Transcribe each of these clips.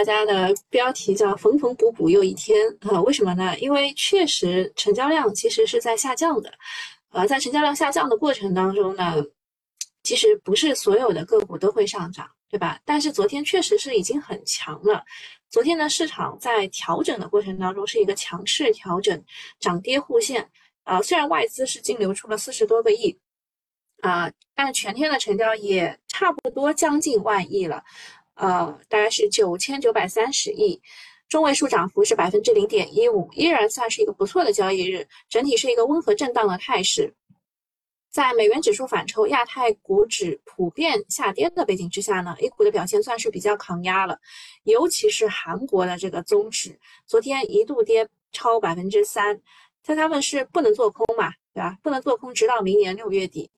大家的标题叫“缝缝补补又一天”啊？为什么呢？因为确实成交量其实是在下降的，呃，在成交量下降的过程当中呢，其实不是所有的个股都会上涨，对吧？但是昨天确实是已经很强了。昨天的市场在调整的过程当中是一个强势调整，涨跌互现。啊，虽然外资是净流出了四十多个亿，啊，但全天的成交也差不多将近万亿了。呃，大概是九千九百三十亿，中位数涨幅是百分之零点一五，依然算是一个不错的交易日。整体是一个温和震荡的态势，在美元指数反抽、亚太股指普遍下跌的背景之下呢，A 股的表现算是比较抗压了。尤其是韩国的这个综指，昨天一度跌超百分之三，但他们是不能做空嘛，对吧？不能做空，直到明年六月底。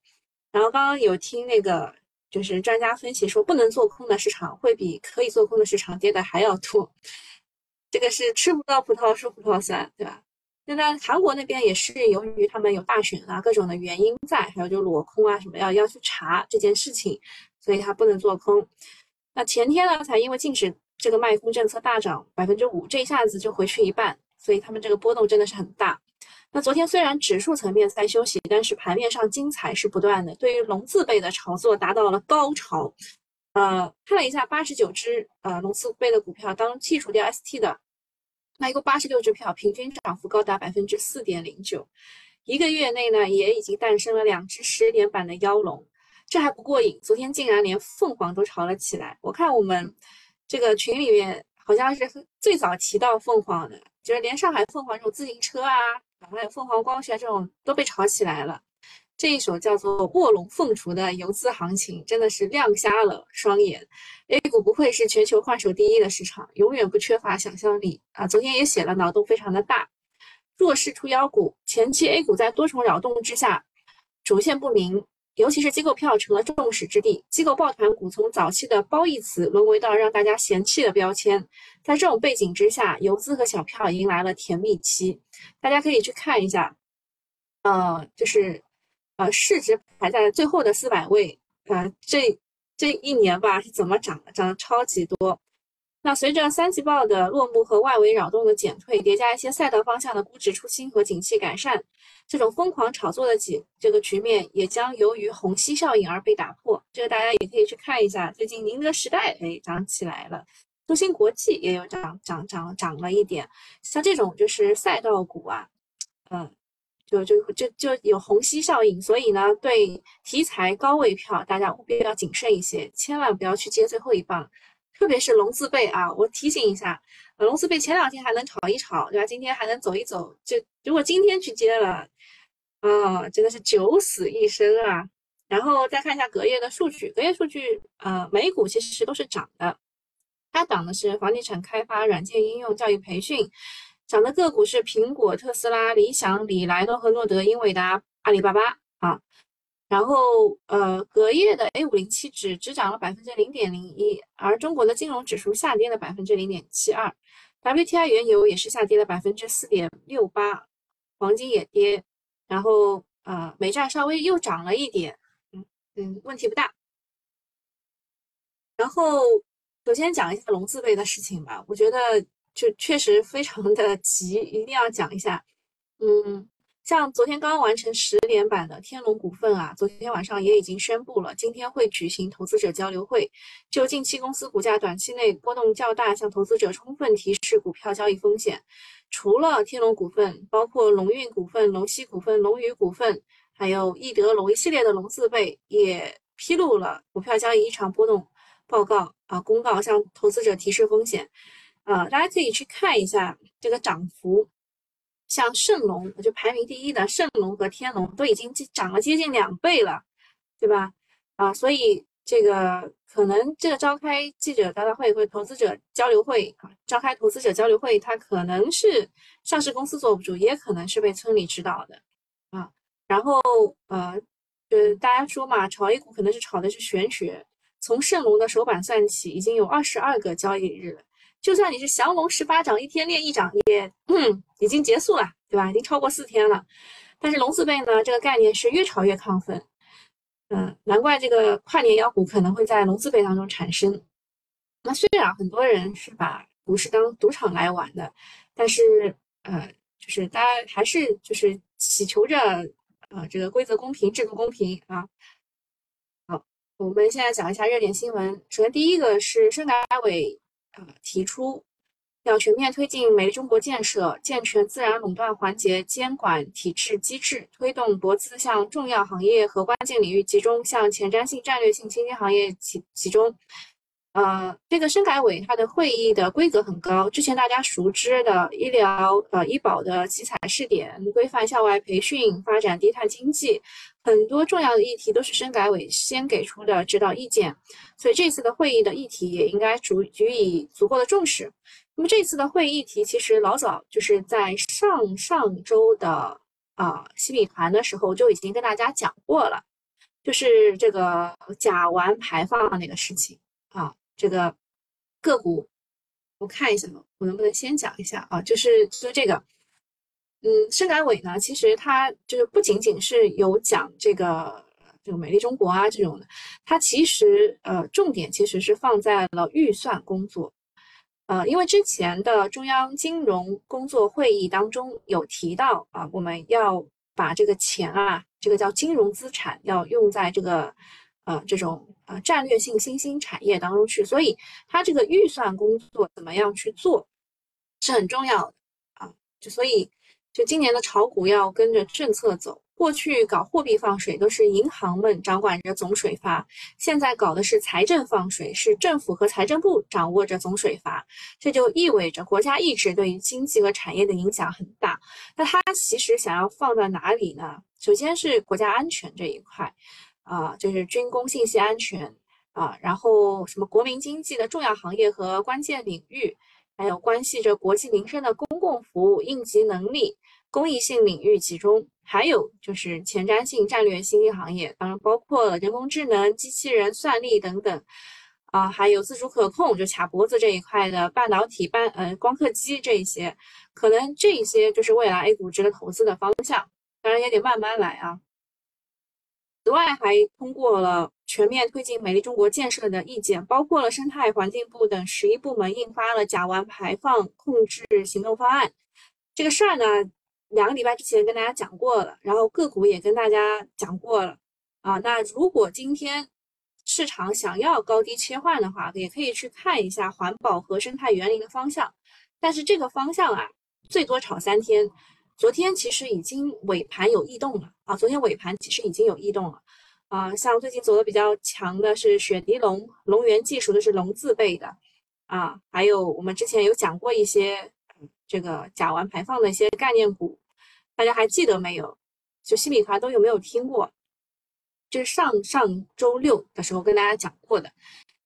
然后刚刚有听那个。就是专家分析说，不能做空的市场会比可以做空的市场跌的还要多。这个是吃不到葡萄说葡萄酸，对吧？现在韩国那边也是由于他们有大选啊，各种的原因在，还有就裸空啊什么要要去查这件事情，所以它不能做空。那前天呢，才因为禁止这个卖空政策大涨百分之五，这一下子就回去一半，所以他们这个波动真的是很大。那昨天虽然指数层面在休息，但是盘面上精彩是不断的。对于龙字辈的炒作达到了高潮。呃，看了一下八十九只呃龙字辈的股票，当剔除掉 ST 的，那一共八十六只票，平均涨幅高达百分之四点零九。一个月内呢，也已经诞生了两只十点版的妖龙。这还不过瘾，昨天竟然连凤凰都炒了起来。我看我们这个群里面好像是最早提到凤凰的，就是连上海凤凰这种自行车啊。还有凤凰光学这种都被炒起来了，这一手叫做卧龙凤雏的游资行情真的是亮瞎了双眼。A 股不愧是全球换手第一的市场，永远不缺乏想象力啊！昨天也写了，脑洞非常的大。弱势出妖股，前期 A 股在多重扰动之下，主线不明。尤其是机构票成了众矢之的，机构抱团股从早期的褒义词沦为到让大家嫌弃的标签。在这种背景之下，游资和小票迎来了甜蜜期。大家可以去看一下，呃，就是呃市值排在最后的四百位，呃，这这一年吧是怎么涨的？涨得超级多。那随着三季报的落幕和外围扰动的减退，叠加一些赛道方向的估值出清和景气改善，这种疯狂炒作的几这个局面也将由于虹吸效应而被打破。这个大家也可以去看一下，最近宁德时代哎涨起来了，中芯国际也有涨涨涨涨了一点。像这种就是赛道股啊，嗯，就就就就有虹吸效应，所以呢，对题材高位票大家务必要谨慎一些，千万不要去接最后一棒。特别是龙字辈啊，我提醒一下，龙字辈前两天还能炒一炒，对吧？今天还能走一走，就如果今天去接了，啊，真的是九死一生啊！然后再看一下隔夜的数据，隔夜数据，呃，美股其实都是涨的，它涨的是房地产开发、软件应用、教育培训，涨的个股是苹果、特斯拉、理想、里来诺和诺德、英伟达、阿里巴巴。然后，呃，隔夜的 A 五零七指只涨了百分之零点零一，而中国的金融指数下跌了百分之零点七二，WTI 原油也是下跌了百分之四点六八，黄金也跌，然后，呃，美债稍微又涨了一点，嗯嗯，问题不大。然后，首先讲一下龙字辈的事情吧，我觉得就确实非常的急，一定要讲一下，嗯。像昨天刚刚完成十连板的天龙股份啊，昨天晚上也已经宣布了，今天会举行投资者交流会，就近期公司股价短期内波动较大，向投资者充分提示股票交易风险。除了天龙股份，包括龙运股份、龙溪股份、龙宇股份，还有易德龙一系列的龙字辈，也披露了股票交易异常波动报告啊，公告向投资者提示风险。啊，大家可以去看一下这个涨幅。像盛龙，就排名第一的盛龙和天龙都已经涨了接近两倍了，对吧？啊，所以这个可能这个召开记者招待会或投资者交流会啊，召开投资者交流会，它可能是上市公司坐不住，也可能是被村里指导的啊。然后呃，呃，大家说嘛，炒 A 股可能是炒的是玄学。从盛龙的首板算起，已经有二十二个交易日了。就算你是降龙十八掌，一天练一掌，也嗯已经结束了，对吧？已经超过四天了。但是龙字辈呢，这个概念是越炒越亢奋，嗯，难怪这个跨年妖股可能会在龙字辈当中产生。那虽然很多人是把股市当赌场来玩的，但是呃，就是大家还是就是祈求着啊，这个规则公平、制度公平啊。好，我们现在讲一下热点新闻。首先，第一个是深改委啊提出要全面推进美丽中国建设，健全自然垄断环节监管体制机制，推动国资向重要行业和关键领域集中，向前瞻性、战略性新兴行业集集中。呃，这个深改委它的会议的规格很高，之前大家熟知的医疗呃医保的集采试点、规范校外培训、发展低碳经济，很多重要的议题都是深改委先给出的指导意见，所以这次的会议的议题也应该足予以足够的重视。那么这次的会议议题其实老早就是在上上周的啊西米团的时候就已经跟大家讲过了，就是这个甲烷排放那个事情啊。这个个股，我看一下，我能不能先讲一下啊？就是就这个，嗯，深改委呢，其实它就是不仅仅是有讲这个这个美丽中国啊这种的，它其实呃重点其实是放在了预算工作，呃，因为之前的中央金融工作会议当中有提到啊，我们要把这个钱啊，这个叫金融资产，要用在这个。呃，这种呃战略性新兴产业当中去，所以它这个预算工作怎么样去做是很重要的啊。就所以，就今年的炒股要跟着政策走。过去搞货币放水都是银行们掌管着总水阀，现在搞的是财政放水，是政府和财政部掌握着总水阀。这就意味着国家意志对于经济和产业的影响很大。那它其实想要放在哪里呢？首先是国家安全这一块。啊，就是军工信息安全啊，然后什么国民经济的重要行业和关键领域，还有关系着国计民生的公共服务应急能力、公益性领域集中，还有就是前瞻性战略新兴行业，当然包括了人工智能、机器人、算力等等啊，还有自主可控就卡脖子这一块的半导体、半呃光刻机这一些，可能这一些就是未来 A 股值得投资的方向，当然也得慢慢来啊。此外，还通过了全面推进美丽中国建设的意见，包括了生态环境部等十一部门印发了甲烷排放控制行动方案。这个事儿呢，两个礼拜之前跟大家讲过了，然后个股也跟大家讲过了啊。那如果今天市场想要高低切换的话，也可以去看一下环保和生态园林的方向。但是这个方向啊，最多炒三天。昨天其实已经尾盘有异动了啊！昨天尾盘其实已经有异动了啊！像最近走的比较强的是雪迪龙、龙源技术的是龙字辈的啊，还有我们之前有讲过一些这个甲烷排放的一些概念股，大家还记得没有？就新米团都有没有听过？这是上上周六的时候跟大家讲过的。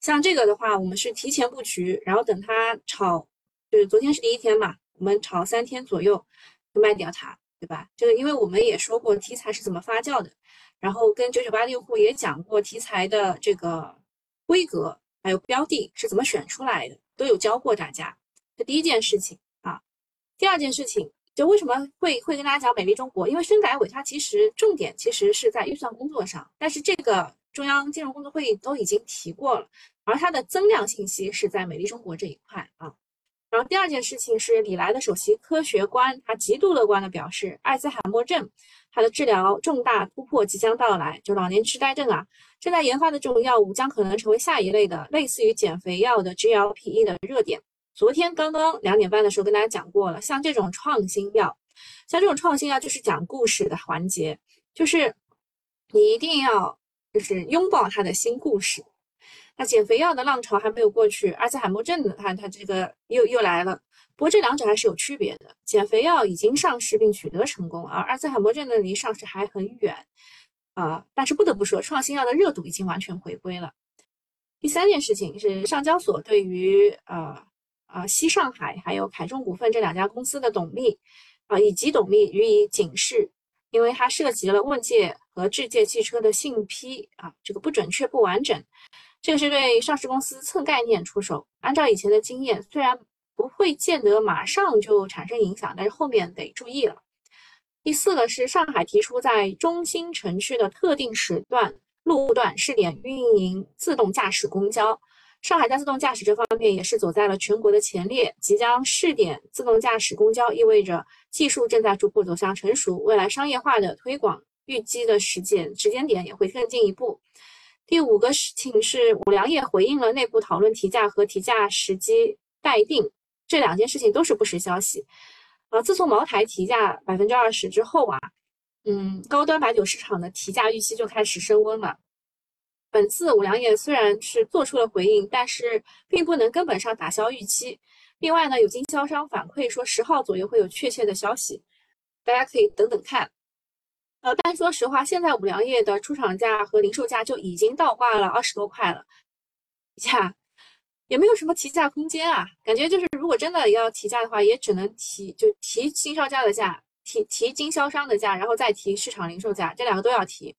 像这个的话，我们是提前布局，然后等它炒，就是昨天是第一天嘛，我们炒三天左右就。卖掉它，对吧？这个，因为我们也说过题材是怎么发酵的，然后跟九九八用户也讲过题材的这个规格，还有标的是怎么选出来的，都有教过大家。这第一件事情啊，第二件事情，就为什么会会跟大家讲美丽中国？因为深改委它其实重点其实是在预算工作上，但是这个中央金融工作会议都已经提过了，而它的增量信息是在美丽中国这一块啊。然后第二件事情是，李来的首席科学官他极度乐观的表示，阿兹海默症它的治疗重大突破即将到来，就老年痴呆症啊，正在研发的这种药物将可能成为下一类的类似于减肥药的 GLP-1 的热点。昨天刚刚两点半的时候跟大家讲过了，像这种创新药，像这种创新药就是讲故事的环节，就是你一定要就是拥抱它的新故事。那减肥药的浪潮还没有过去，阿兹海默症的它它这个又又来了。不过这两者还是有区别的，减肥药已经上市并取得成功，而阿兹海默症呢离上市还很远啊。但是不得不说，创新药的热度已经完全回归了。第三件事情是上交所对于呃啊西上海还有凯中股份这两家公司的董秘啊以及董秘予以警示，因为它涉及了问界和智界汽车的信批啊这个不准确不完整。这个是对上市公司蹭概念出手。按照以前的经验，虽然不会见得马上就产生影响，但是后面得注意了。第四个是上海提出在中心城区的特定时段路段试点运营自动驾驶公交，上海在自动驾驶这方面也是走在了全国的前列，即将试点自动驾驶公交，意味着技术正在逐步走向成熟，未来商业化的推广预计的时间时间点也会更进一步。第五个事情是五粮液回应了内部讨论提价和提价时机待定这两件事情都是不实消息。啊，自从茅台提价百分之二十之后啊，嗯，高端白酒市场的提价预期就开始升温了。本次五粮液虽然是做出了回应，但是并不能根本上打消预期。另外呢，有经销商反馈说十号左右会有确切的消息，大家可以等等看。呃，但说实话，现在五粮液的出厂价和零售价就已经倒挂了二十多块了，价也没有什么提价空间啊。感觉就是如果真的要提价的话，也只能提就提经销价的价，提提经销商的价，然后再提市场零售价，这两个都要提。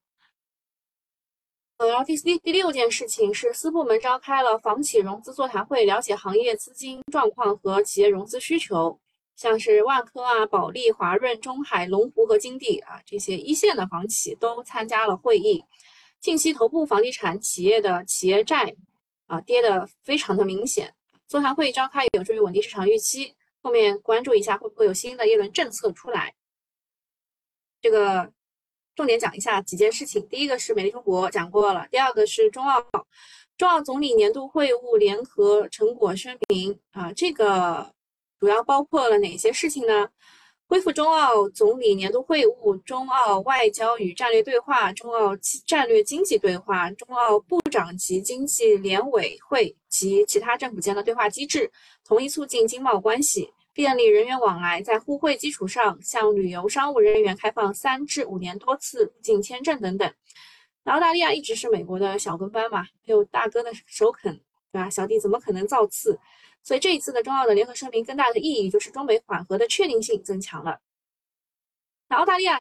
呃，然后第第第六件事情是，四部门召开了房企融资座谈会，了解行业资金状况和企业融资需求。像是万科啊、保利、华润、中海、龙湖和金地啊这些一线的房企都参加了会议。近期头部房地产企业的企业债啊跌得非常的明显。座谈会召开有助于稳定市场预期，后面关注一下会不会有新的一轮政策出来。这个。重点讲一下几件事情，第一个是美丽中国讲过了，第二个是中澳，中澳总理年度会晤联合成果声明啊，这个主要包括了哪些事情呢？恢复中澳总理年度会晤，中澳外交与战略对话，中澳战略经济对话，中澳部长级经济联委会及其他政府间的对话机制，同意促进经贸关系。便利人员往来，在互惠基础上，向旅游商务人员开放三至五年多次入境签证等等。那澳大利亚一直是美国的小跟班嘛，有大哥的首肯，对吧？小弟怎么可能造次？所以这一次的中澳的联合声明，更大的意义就是中美缓和的确定性增强了。那澳大利亚，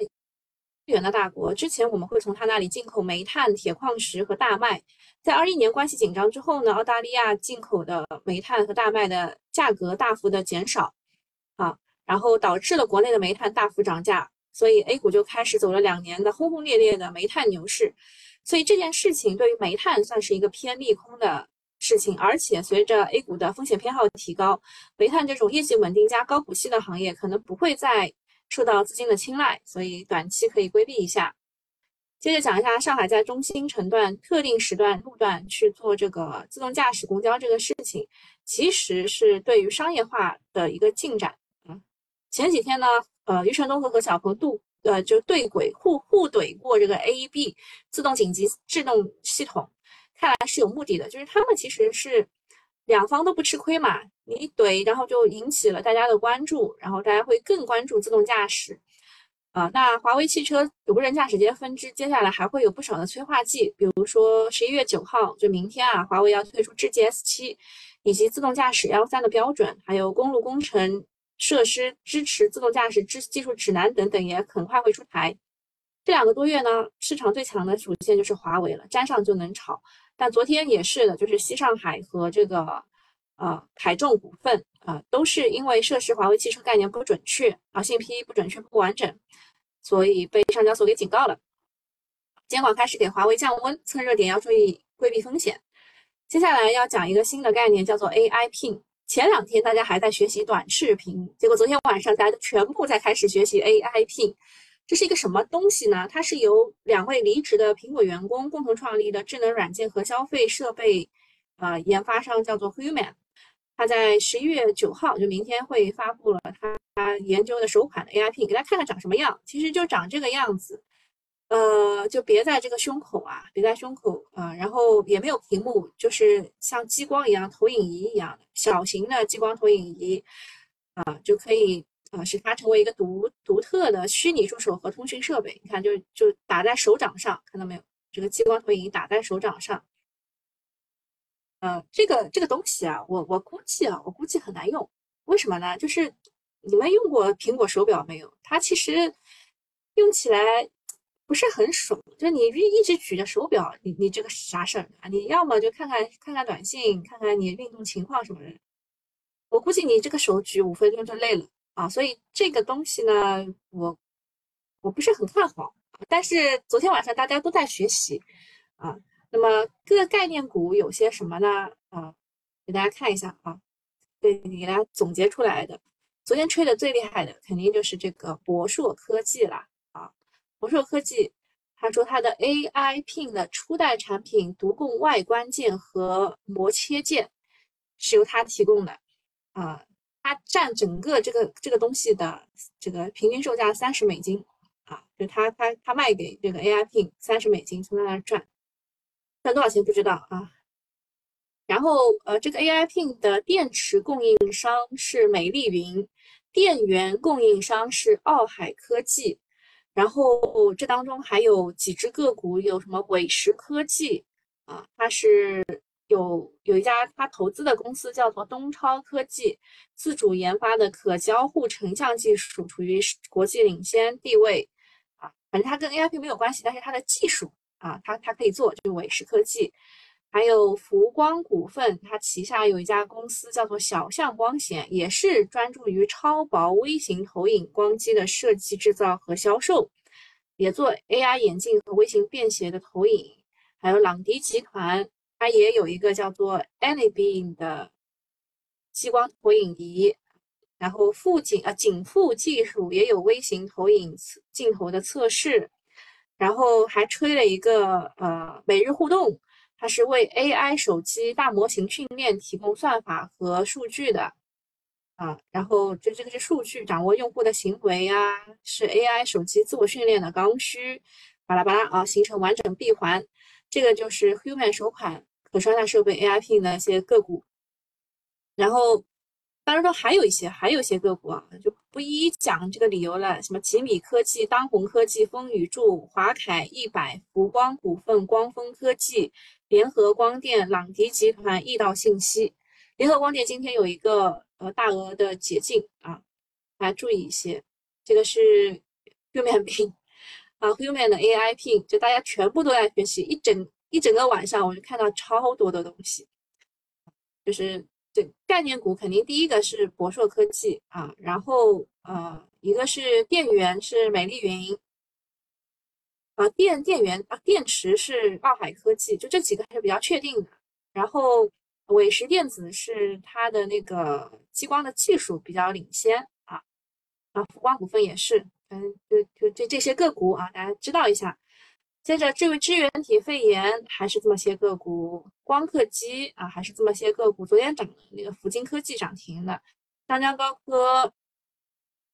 远的大国，之前我们会从他那里进口煤炭、铁矿石和大麦。在二一年关系紧张之后呢，澳大利亚进口的煤炭和大麦的价格大幅的减少。啊，然后导致了国内的煤炭大幅涨价，所以 A 股就开始走了两年的轰轰烈烈的煤炭牛市。所以这件事情对于煤炭算是一个偏利空的事情，而且随着 A 股的风险偏好提高，煤炭这种业绩稳定加高股息的行业可能不会再受到资金的青睐，所以短期可以规避一下。接着讲一下上海在中心城段特定时段路段去做这个自动驾驶公交这个事情，其实是对于商业化的一个进展。前几天呢，呃，余承东和何小鹏度呃就对轨互互怼过这个 AEB 自动紧急制动系统，看来是有目的的，就是他们其实是两方都不吃亏嘛。你一怼，然后就引起了大家的关注，然后大家会更关注自动驾驶啊。那华为汽车无人驾驶这些分支接下来还会有不少的催化剂，比如说十一月九号就明天啊，华为要推出智界 S 七以及自动驾驶 L 三的标准，还有公路工程。设施支持自动驾驶技技术指南等等也很快会出台。这两个多月呢，市场最强的主线就是华为了，沾上就能炒。但昨天也是的，就是西上海和这个呃凯众股份啊，都是因为涉事华为汽车概念不准确啊，信息不准确不完整，所以被上交所给警告了。监管开始给华为降温，蹭热点要注意规避风险。接下来要讲一个新的概念，叫做 AI Pin。前两天大家还在学习短视频，结果昨天晚上大家都全部在开始学习 A I P 这是一个什么东西呢？它是由两位离职的苹果员工共同创立的智能软件和消费设备，呃，研发商叫做 Human，他在十一月九号就明天会发布了他研究的首款的 A I P，给大家看看长什么样，其实就长这个样子。呃，就别在这个胸口啊，别在胸口啊，然后也没有屏幕，就是像激光一样投影仪一样的小型的激光投影仪啊，就可以啊使它成为一个独独特的虚拟助手和通讯设备。你看，就就打在手掌上，看到没有？这个激光投影仪打在手掌上，呃，这个这个东西啊，我我估计啊，我估计很难用。为什么呢？就是你们用过苹果手表没有？它其实用起来。不是很爽，就你一一直举着手表，你你这个啥事儿啊？你要么就看看看看短信，看看你运动情况什么的。我估计你这个手举五分钟就累了啊，所以这个东西呢，我我不是很看好。但是昨天晚上大家都在学习啊，那么各个概念股有些什么呢？啊，给大家看一下啊，对，给大家总结出来的。昨天吹的最厉害的肯定就是这个博硕科技了啊！博硕科技，他说他的 AI Pin 的初代产品独供外观件和膜切件是由他提供的啊，它占整个这个这个东西的这个平均售价三十美金啊，就他他他卖给这个 AI Pin 三十美金，从他那赚赚多少钱不知道啊。然后呃，这个 AI Pin 的电池供应商是美丽云。电源供应商是奥海科技，然后这当中还有几只个股，有什么伟石科技啊？它是有有一家他投资的公司叫做东超科技，自主研发的可交互成像技术处于国际领先地位啊。反正它跟 AIP 没有关系，但是它的技术啊，它它可以做，就是伟石科技。还有福光股份，它旗下有一家公司叫做小象光显，也是专注于超薄微型投影光机的设计、制造和销售，也做 AR 眼镜和微型便携的投影。还有朗迪集团，它也有一个叫做 Anybeam 的激光投影仪。然后富锦啊，景富技术也有微型投影镜头的测试。然后还吹了一个呃，每日互动。它是为 AI 手机大模型训练提供算法和数据的啊，然后这这个是数据掌握用户的行为啊，是 AI 手机自我训练的刚需，巴拉巴拉啊，形成完整闭环。这个就是 Human 首款可穿戴设备 AIP 的一些个股，然后当然说还有一些还有一些个股啊，就不一一讲这个理由了，什么吉米科技、当红科技、风雨柱、华凯一百、福光股份、光峰科技。联合光电、朗迪集团、易道信息，联合光电今天有一个呃大额的解禁啊，大家注意一些。这个是 Human Pin 啊，Human 的 AI Pin，就大家全部都在学习，一整一整个晚上我就看到超多的东西。就是这概念股肯定第一个是博硕科技啊，然后呃一个是电源是美丽云。啊，电电源啊，电池是奥海科技，就这几个还是比较确定的。然后伟石电子是它的那个激光的技术比较领先啊。啊，福光股份也是，嗯，就就这这些个股啊，大家知道一下。接着，这位支原体肺炎还是这么些个股，光刻机啊，还是这么些个股。昨天涨的那个福金科技涨停的，张江高科。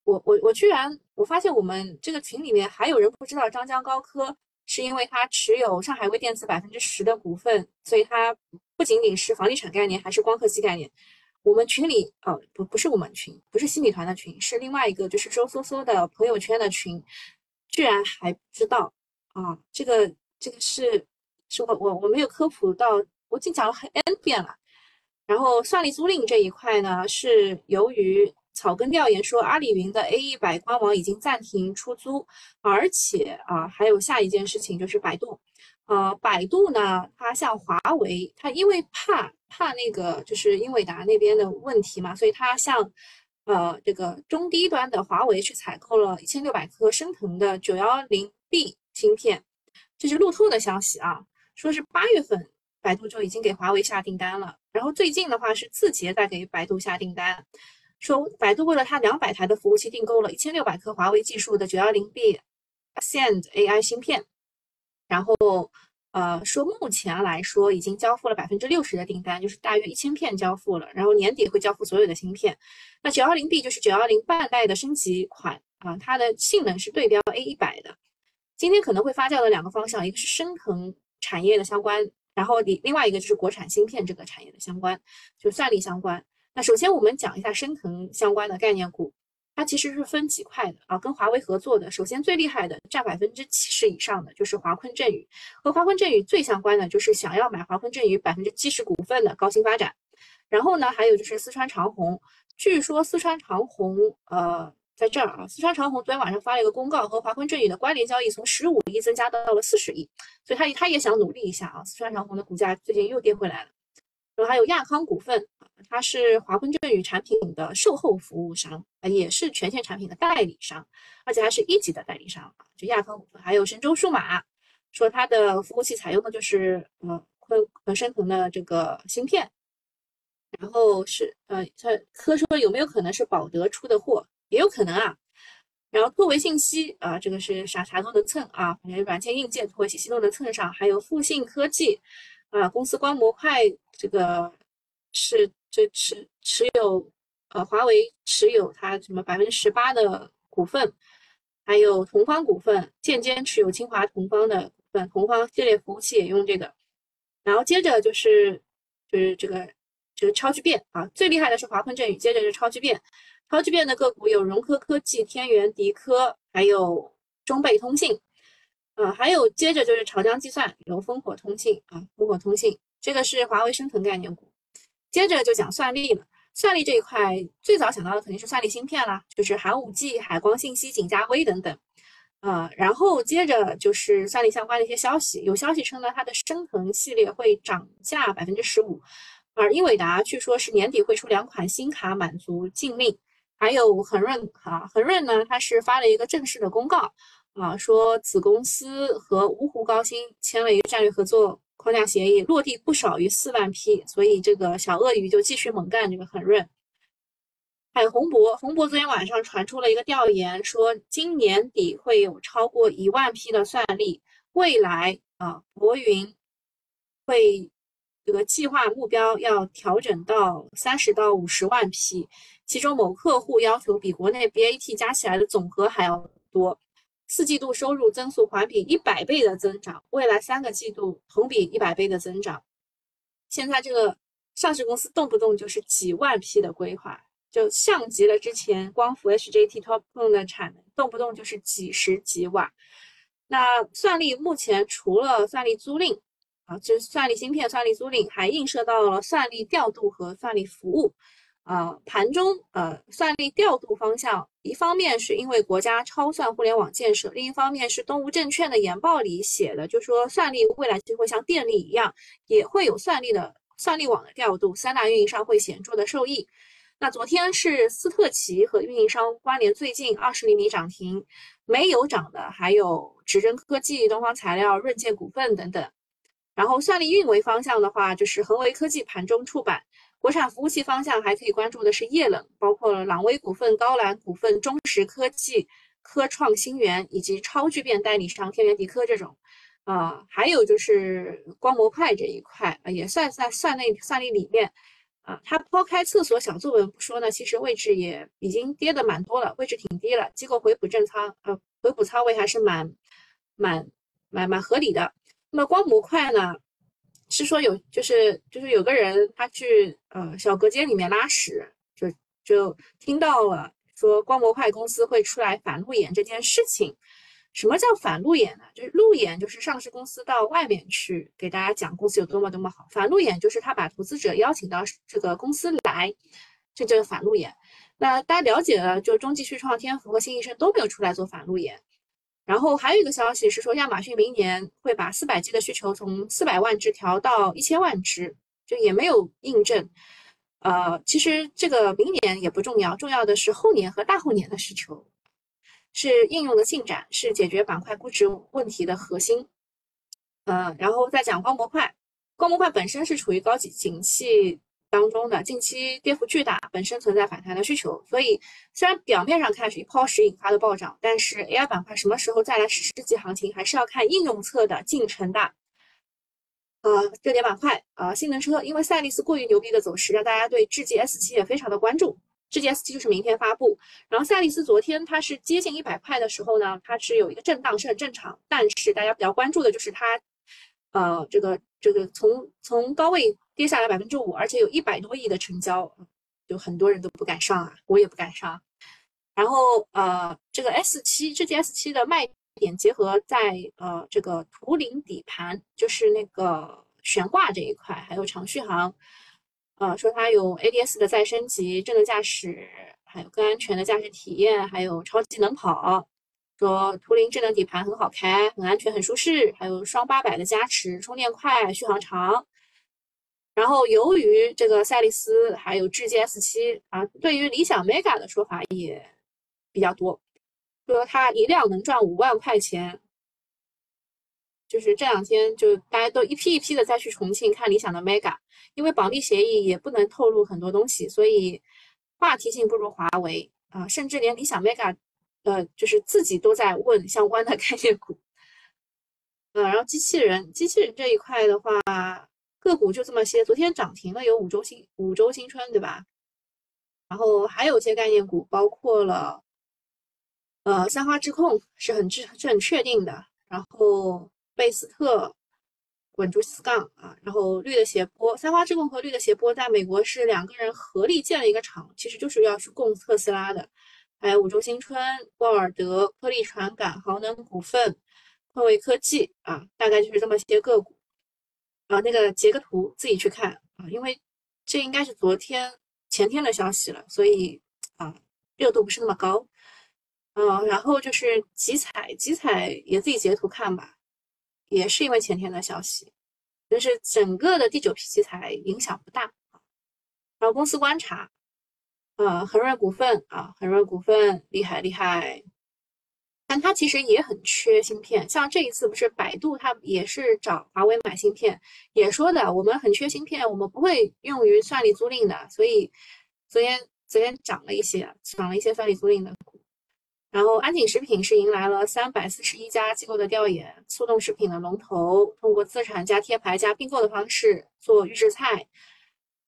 我我我居然我发现我们这个群里面还有人不知道张江高科是因为他持有上海微电子百分之十的股份，所以它不仅仅是房地产概念，还是光刻机概念。我们群里哦不不是我们群，不是新米团的群，是另外一个就是周梭梭的朋友圈的群，居然还知道啊？这个这个是是我我我没有科普到，我已经讲了很 n 遍了。然后算力租赁这一块呢，是由于。草根调研说，阿里云的 A 一百官网已经暂停出租，而且啊，还有下一件事情就是百度，呃，百度呢，它向华为，它因为怕怕那个就是英伟达那边的问题嘛，所以它向呃这个中低端的华为去采购了一千六百颗升腾的九幺零 B 芯片，这是路透的消息啊，说是八月份百度就已经给华为下订单了，然后最近的话是字节在给百度下订单。说百度为了它两百台的服务器订购了一千六百颗华为技术的九幺零 B Ascend AI 芯片，然后呃说目前来说已经交付了百分之六十的订单，就是大约一千片交付了，然后年底会交付所有的芯片。那九幺零 B 就是九幺零半代的升级款啊，它的性能是对标 A 一百的。今天可能会发酵的两个方向，一个是升腾产业的相关，然后另另外一个就是国产芯片这个产业的相关，就算力相关。那首先我们讲一下升腾相关的概念股，它其实是分几块的啊，跟华为合作的，首先最厉害的占百分之七十以上的就是华坤振宇，和华坤振宇最相关的就是想要买华坤振宇百分之七十股份的高新发展，然后呢，还有就是四川长虹，据说四川长虹呃在这儿啊，四川长虹昨天晚上发了一个公告，和华坤振宇的关联交易从十五亿增加到了四十亿，所以他他也想努力一下啊，四川长虹的股价最近又跌回来了。然后还有亚康股份它是华坤振宇产品的售后服务商啊，也是全线产品的代理商，而且还是一级的代理商啊。就亚康，还有神州数码，说它的服务器采用的就是呃昆昆升腾的这个芯片然后是呃，他科说有没有可能是保德出的货？也有可能啊。然后拓维信息啊，这个是啥啥都能蹭啊，反正软件硬件拓维信息都能蹭上。还有复信科技啊，公司光模块这个是这持持有呃华为持有它什么百分之十八的股份，还有同方股份间接持有清华同方的股份，同方系列服务器也用这个。然后接着就是就是这个这个超巨变啊，最厉害的是华坤振宇，接着是超巨变。超巨变的个股有融科科技、天元迪科，还有中贝通信，啊，还有接着就是长江计算，有烽火通信啊，烽火通信，这个是华为生存概念股。接着就讲算力了，算力这一块最早想到的肯定是算力芯片啦，就是寒武纪、海光信息、景嘉微等等，啊，然后接着就是算力相关的一些消息，有消息称呢，它的升腾系列会涨价百分之十五，而英伟达据说是年底会出两款新卡满足禁令。还有恒润啊，恒润呢，它是发了一个正式的公告啊，说子公司和芜湖高新签了一个战略合作框架协议，落地不少于四万批，所以这个小鳄鱼就继续猛干这个恒润。还有宏博，宏博昨天晚上传出了一个调研，说今年底会有超过一万批的算力，未来啊，博云会这个计划目标要调整到三十到五十万批。其中某客户要求比国内 BAT 加起来的总和还要多，四季度收入增速环比一百倍的增长，未来三个季度同比一百倍的增长。现在这个上市公司动不动就是几万批的规划，就像极了之前光伏 HJT TOPCon 的产能，动不动就是几十几瓦。那算力目前除了算力租赁啊，就是算力芯片、算力租赁，还映射到了算力调度和算力服务。啊，盘中呃，算力调度方向，一方面是因为国家超算互联网建设，另一方面是东吴证券的研报里写的，就说算力未来就会像电力一样，也会有算力的算力网的调度，三大运营商会显著的受益。那昨天是斯特奇和运营商关联最近二十厘米涨停，没有涨的还有指针科技、东方材料、润建股份等等。然后算力运维方向的话，就是恒维科技盘中触板。国产服务器方向还可以关注的是液冷，包括朗威股份、高兰股份、中石科技、科创新源以及超巨变代理商天元迪科这种，啊，还有就是光模块这一块啊，也算在算内算力里面，啊，它抛开厕所小作文不说呢，其实位置也已经跌的蛮多了，位置挺低了，机构回补正仓，呃，回补仓位还是蛮蛮蛮蛮合理的。那么光模块呢？是说有，就是就是有个人他去呃小隔间里面拉屎，就就听到了说光模块公司会出来反路演这件事情。什么叫反路演呢？就是路演就是上市公司到外面去给大家讲公司有多么多么好，反路演就是他把投资者邀请到这个公司来，这就是反路演。那大家了解了，就中继续创、天福和新医生都没有出来做反路演。然后还有一个消息是说，亚马逊明年会把四百 G 的需求从四百万只调到一千万只，就也没有印证。呃，其实这个明年也不重要，重要的是后年和大后年的需求，是应用的进展，是解决板块估值问题的核心。呃，然后再讲光模块，光模块本身是处于高级景气。当中的近期跌幅巨大，本身存在反弹的需求，所以虽然表面上看是一抛石引发的暴涨，但是 AI 板块什么时候再来实世纪行情，还是要看应用侧的进程的。呃，热点板块啊，性能车，因为赛力斯过于牛逼的走势，让大家对智界 S 七也非常的关注。智界 S 七就是明天发布，然后赛力斯昨天它是接近一百块的时候呢，它是有一个震荡，是很正常，但是大家比较关注的就是它，呃，这个这个从从高位。跌下来百分之五，而且有一百多亿的成交，就很多人都不敢上啊，我也不敢上。然后呃，这个 S 七，这件 S 七的卖点结合在呃这个图灵底盘，就是那个悬挂这一块，还有长续航，呃，说它有 ADS 的再升级，智能驾驶，还有更安全的驾驶体验，还有超级能跑。说图灵智能底盘很好开，很安全，很舒适，还有双八百的加持，充电快，续航长。然后，由于这个赛力斯还有智界 S 七啊，对于理想 Mega 的说法也比较多，说它一辆能赚五万块钱，就是这两天就大家都一批一批的再去重庆看理想的 Mega，因为保密协议也不能透露很多东西，所以话题性不如华为啊，甚至连理想 Mega，呃，就是自己都在问相关的 概念股。呃，然后机器人，机器人这一块的话，个股就这么些，昨天涨停了有五洲新五洲新春，对吧？然后还有一些概念股，包括了，呃，三花智控是很是是很确定的，然后贝斯特滚珠四杠啊，然后绿的斜波，三花智控和绿的斜波在美国是两个人合力建了一个厂，其实就是要去供特斯拉的，还有五洲新春、沃尔德、科力传感、豪能股份、昆维科技啊，大概就是这么些个股。啊，那个截个图自己去看啊，因为这应该是昨天。前天的消息了，所以啊，热度不是那么高，嗯，然后就是集采，集采也自己截图看吧，也是因为前天的消息，就是整个的第九批集采影响不大然后公司观察，呃，恒润股份啊，恒润股份厉害厉害，但它其实也很缺芯片，像这一次不是百度，它也是找华为买芯片，也说的我们很缺芯片，我们不会用于算力租赁的，所以昨天昨天涨了一些，涨了一些算力租赁的股。然后安井食品是迎来了三百四十一家机构的调研，速冻食品的龙头，通过自产加贴牌加并购的方式做预制菜。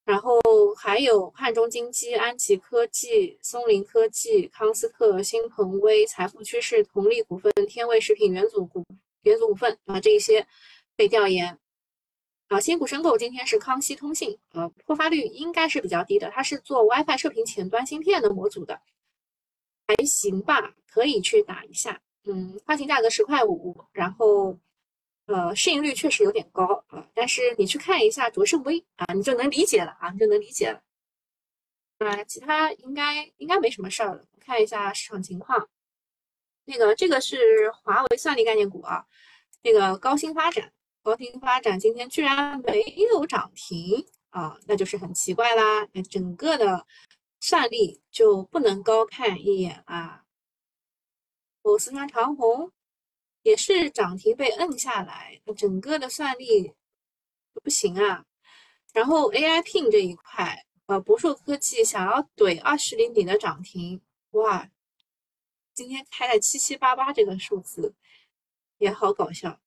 然后还有汉中金基、安吉科技、松林科技、康斯特、新鹏威、财富趋势、同利股份、天味食品、元祖股、元祖股份啊，这一些被调研啊。新股申购今天是康熙通信，呃，破发率应该是比较低的，它是做 WiFi 射频前端芯片的模组的，还行吧，可以去打一下。嗯，发行价格十块五，然后。呃，市盈率确实有点高啊，但是你去看一下卓胜微啊，你就能理解了啊，你就能理解了。啊，其他应该应该没什么事儿了。看一下市场情况，那个这个是华为算力概念股啊，那个高新发展，高新发展今天居然没有涨停啊，那就是很奇怪啦。那整个的算力就不能高看一眼啊。我四川长虹。也是涨停被摁下来，整个的算力不行啊。然后 AI Pin 这一块，呃，博硕科技想要怼二十厘米的涨停，哇，今天开了七七八八这个数字，也好搞笑。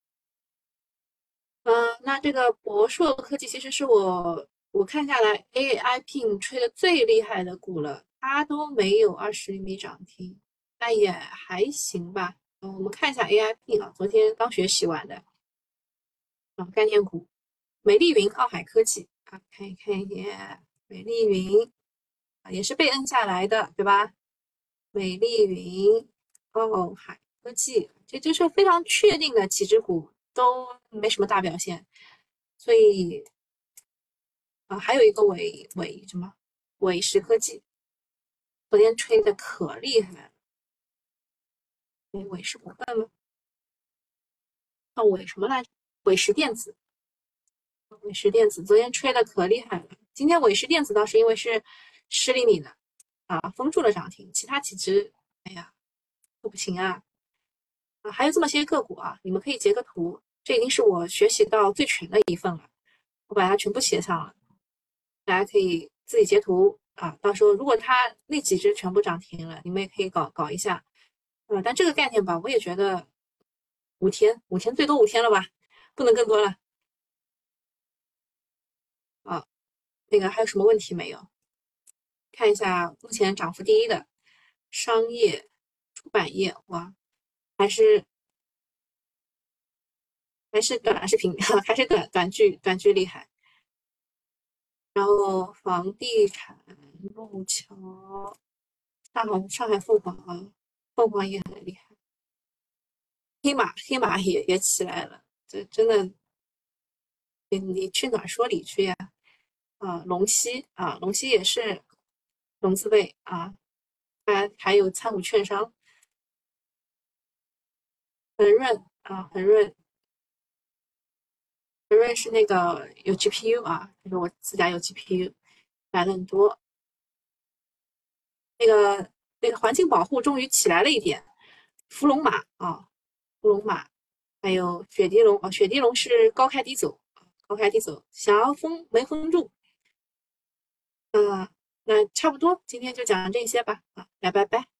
嗯，那这个博硕科技其实是我我看下来 AI Pin 吹的最厉害的股了，它都没有二十厘米涨停，但也还行吧。嗯，我们看一下 A I P 啊，昨天刚学习完的啊，概念股，美丽云、奥海科技啊，看一看一眼，美丽云啊，也是被摁下来的，对吧？美丽云、奥海科技，这就是非常确定的几只股都没什么大表现，所以啊，还有一个伟伟什么伟石科技，昨天吹的可厉害了。伟石股份吗？啊，伟什么来着？伟石电子。伟石电子昨天吹的可厉害了，今天伟石电子倒是因为是十厘米的啊，封住了涨停，其他几只，哎呀，都不行啊。啊，还有这么些个股啊，你们可以截个图，这已经是我学习到最全的一份了，我把它全部写上了，大家可以自己截图啊，到时候如果它那几只全部涨停了，你们也可以搞搞一下。呃，但这个概念吧，我也觉得五天，五天最多五天了吧，不能更多了。啊，那个还有什么问题没有？看一下目前涨幅第一的商业出版业，哇，还是还是短视频，还是短短剧短剧厉害。然后房地产路桥，上海上海凤凰啊。凤凰也很厉害，黑马黑马也也起来了，这真的，你你去哪说理去呀？啊，龙溪啊，龙溪也是龙字辈啊，还还有参股券商，恒润啊，恒润，恒润是那个有 GPU 啊，就是我自家有 GPU，买的很多，那个。那个环境保护终于起来了一点，伏龙马啊，伏龙马还有雪地龙啊，雪地龙是高开低走高开低走，想要封没封住，啊，那差不多，今天就讲这些吧，啊，来拜拜。